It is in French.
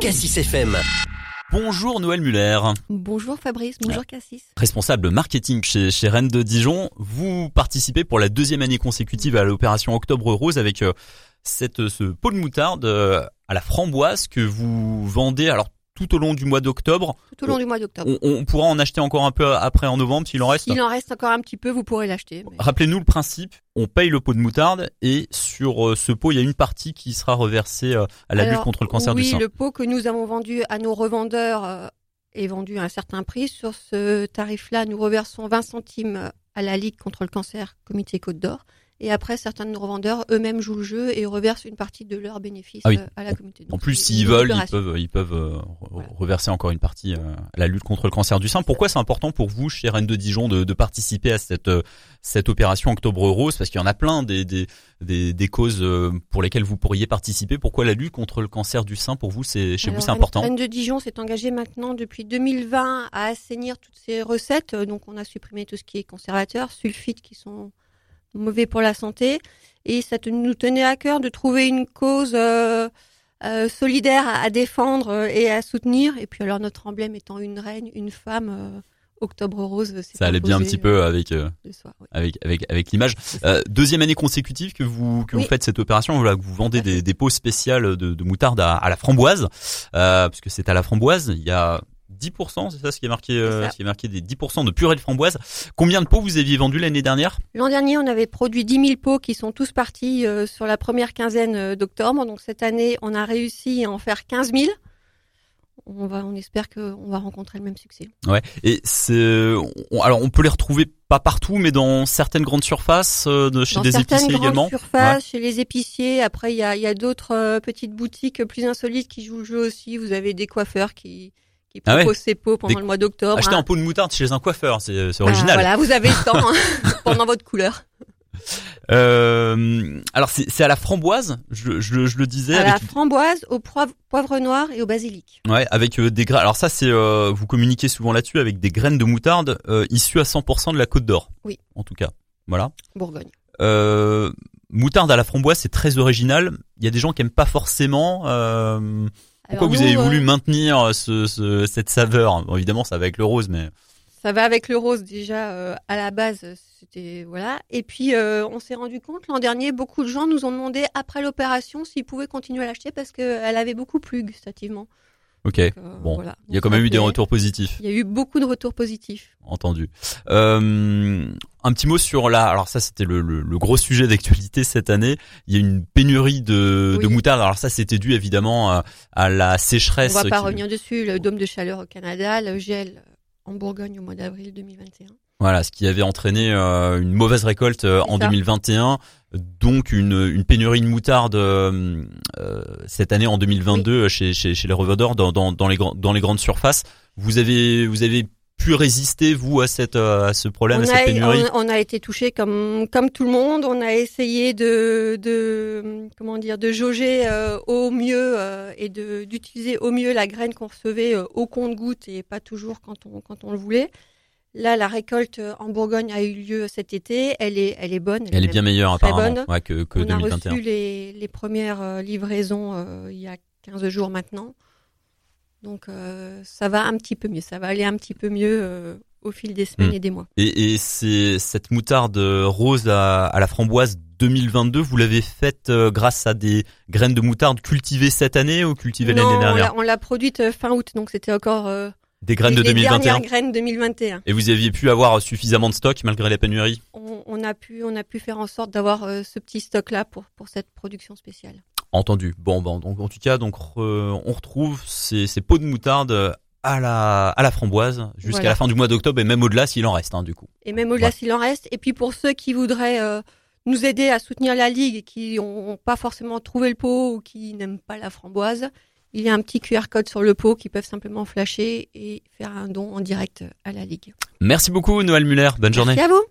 Cassis FM. Bonjour Noël Muller. Bonjour Fabrice, bonjour Cassis. Responsable marketing chez, chez Rennes de Dijon. Vous participez pour la deuxième année consécutive à l'opération Octobre Rose avec euh, cette, ce pot de moutarde euh, à la framboise que vous vendez. Alors tout au long du mois d'octobre. Tout au long du mois d'octobre. On, on, pourra en acheter encore un peu après en novembre s'il en reste. S'il en reste encore un petit peu, vous pourrez l'acheter. Mais... Rappelez-nous le principe. On paye le pot de moutarde et sur euh, ce pot, il y a une partie qui sera reversée euh, à la Alors, lutte contre le cancer oui, du sein. le pot que nous avons vendu à nos revendeurs euh, est vendu à un certain prix. Sur ce tarif-là, nous reversons 20 centimes à la Ligue contre le cancer, Comité Côte d'Or. Et après, certains de nos revendeurs eux-mêmes jouent le jeu et reversent une partie de leurs bénéfices Ah oui. euh, à la communauté. En Donc, plus, c'est s'ils veulent, ils peuvent, ils peuvent euh, Voilà. reverser encore une partie euh, à la lutte contre le cancer du sein. Pourquoi c'est important pour vous, chez Rennes de Dijon, de, de participer à cette cette opération Octobre Rose? Parce qu'il y en a plein des des des, des causes pour lesquelles vous pourriez participer. Pourquoi la lutte contre le cancer du sein pour vous, c'est chez vous, c'est important? Rennes de Dijon s'est engagé maintenant depuis 2020 à assainir toutes ces recettes. Donc, on a supprimé tout ce qui est conservateur, sulfites qui sont mauvais pour la santé. Et ça te- nous tenait à cœur de trouver une cause euh, euh, solidaire à, à défendre euh, et à soutenir. Et puis, alors, notre emblème étant une reine, une femme, Octobre Rose, c'est Ça allait bien un petit peu avec euh, oui. avec avec avec l'image. Euh, deuxième année consécutive que vous que Oui. vous faites cette opération, voilà, que vous vendez des, des pots spéciales de, de moutarde à, à la framboise, euh, parce que c'est à la framboise. Il y a 10%, c'est ça ce qui est marqué, euh, ce qui est marqué des 10% de purée de framboise. Combien de pots vous aviez vendu l'année dernière? L'an dernier, on avait produit 10 000 pots qui sont tous partis euh, sur la première quinzaine euh, d'octobre. Donc cette année, on a réussi à en faire 15 000. On va, on espère qu'on va rencontrer le même succès. Ouais. Et c'est, on- alors on peut les retrouver pas partout, mais dans certaines grandes surfaces, de, chez Dans des certaines épiciers grandes également. surfaces, chez les épiciers. Après, il y a, il y a d'autres petites boutiques plus insolites qui jouent le jeu aussi. Vous avez des coiffeurs qui, qui Ah ouais ces pots pendant Des- le mois d'octobre. Acheter hein. un pot de moutarde chez un coiffeur, c'est c'est Ah, original. voilà, vous avez le temps hein, pendant votre couleur. Euh, alors c'est à la framboise, je, je, je le disais. À la framboise, au poivre, poivre noir et au basilic. Ouais, avec euh, des graines. Alors ça, c'est euh, vous communiquez souvent là-dessus avec des graines de moutarde euh, issues à 100% de la Côte d'Or. Oui. En tout cas, voilà. Bourgogne. Euh, moutarde à la framboise, c'est très original. Il y a des gens qui aiment pas forcément. Euh, pourquoi Alors, vous nous, avez euh, voulu maintenir ce, ce- cette saveur? Bon, Évidemment, ça va avec le rose, mais Ça va avec le rose déjà euh, à la base, c'était voilà. Et puis euh, on s'est rendu compte l'an dernier, beaucoup de gens nous ont demandé après l'opération s'ils pouvaient continuer à l'acheter parce qu'elle avait beaucoup plu gustativement. Ok. Donc, euh, Bon, voilà. Il y a quand même eu des retours positifs. Il y a eu beaucoup de retours positifs. Entendu. Euh, un petit mot sur la. Alors ça, c'était le, le- le gros sujet d'actualité cette année. Il y a une pénurie de, Oui. de moutarde. Alors ça, c'était dû évidemment à, à la sécheresse. On va pas qui- revenir dessus. Le dôme de chaleur au Canada, le gel en Bourgogne au mois d'avril 2021. Voilà, ce qui avait entraîné euh, une mauvaise récolte euh, en ça. 2021, donc une, une pénurie de moutarde euh, euh, cette année en 2022 chez, chez, chez les revendeurs dans, dans, dans les dans les grandes surfaces. Vous avez vous avez pu résister vous à cette euh, à ce problème, à on, cette a, pénurie? on, on a été touché comme comme tout le monde. On a essayé de de comment dire de jauger euh, au mieux euh, et de d'utiliser au mieux la graine qu'on recevait euh, au compte-goutte et pas toujours quand on quand on le voulait. Là, la récolte euh, en Bourgogne a eu lieu cet été. Elle est elle est bonne. Elle est bien meilleure apparemment bonne. ouais, que, que on a 2021. reçu les les premières euh, livraisons euh, il y a 15 jours maintenant. Donc euh, ça va un petit peu mieux. Ça va aller un petit peu mieux euh, au fil des semaines Mm. et des mois. Et, et c'est cette moutarde rose à, à la framboise 2022, vous l'avez faite grâce à des graines de moutarde cultivées cette année ou cultivées Non, l'année on dernière l'a- on l'a produite fin août, donc c'était encore Des graines de les 2021 dernières graines 2021. Et vous aviez pu avoir suffisamment de stock malgré la pénurie? On, on a pu, on a pu faire en sorte d'avoir euh, ce petit stock là pour pour cette production spéciale. Entendu. Bon, bon, donc en tout cas, donc on retrouve ces, ces pots de moutarde à la à la framboise jusqu'à Voilà. la fin du mois d'octobre et même au-delà s'il en reste, hein, du coup. Et même au-delà Ouais. s'il en reste. Et puis pour ceux qui voudraient euh, nous aider à soutenir la ligue et qui n'ont pas forcément trouvé le pot ou qui n'aiment pas la framboise, il y a un petit QR code sur le pot qui peuvent simplement flasher et faire un don en direct à la ligue. Merci beaucoup, Noël Muller. Bonne journée. À vous.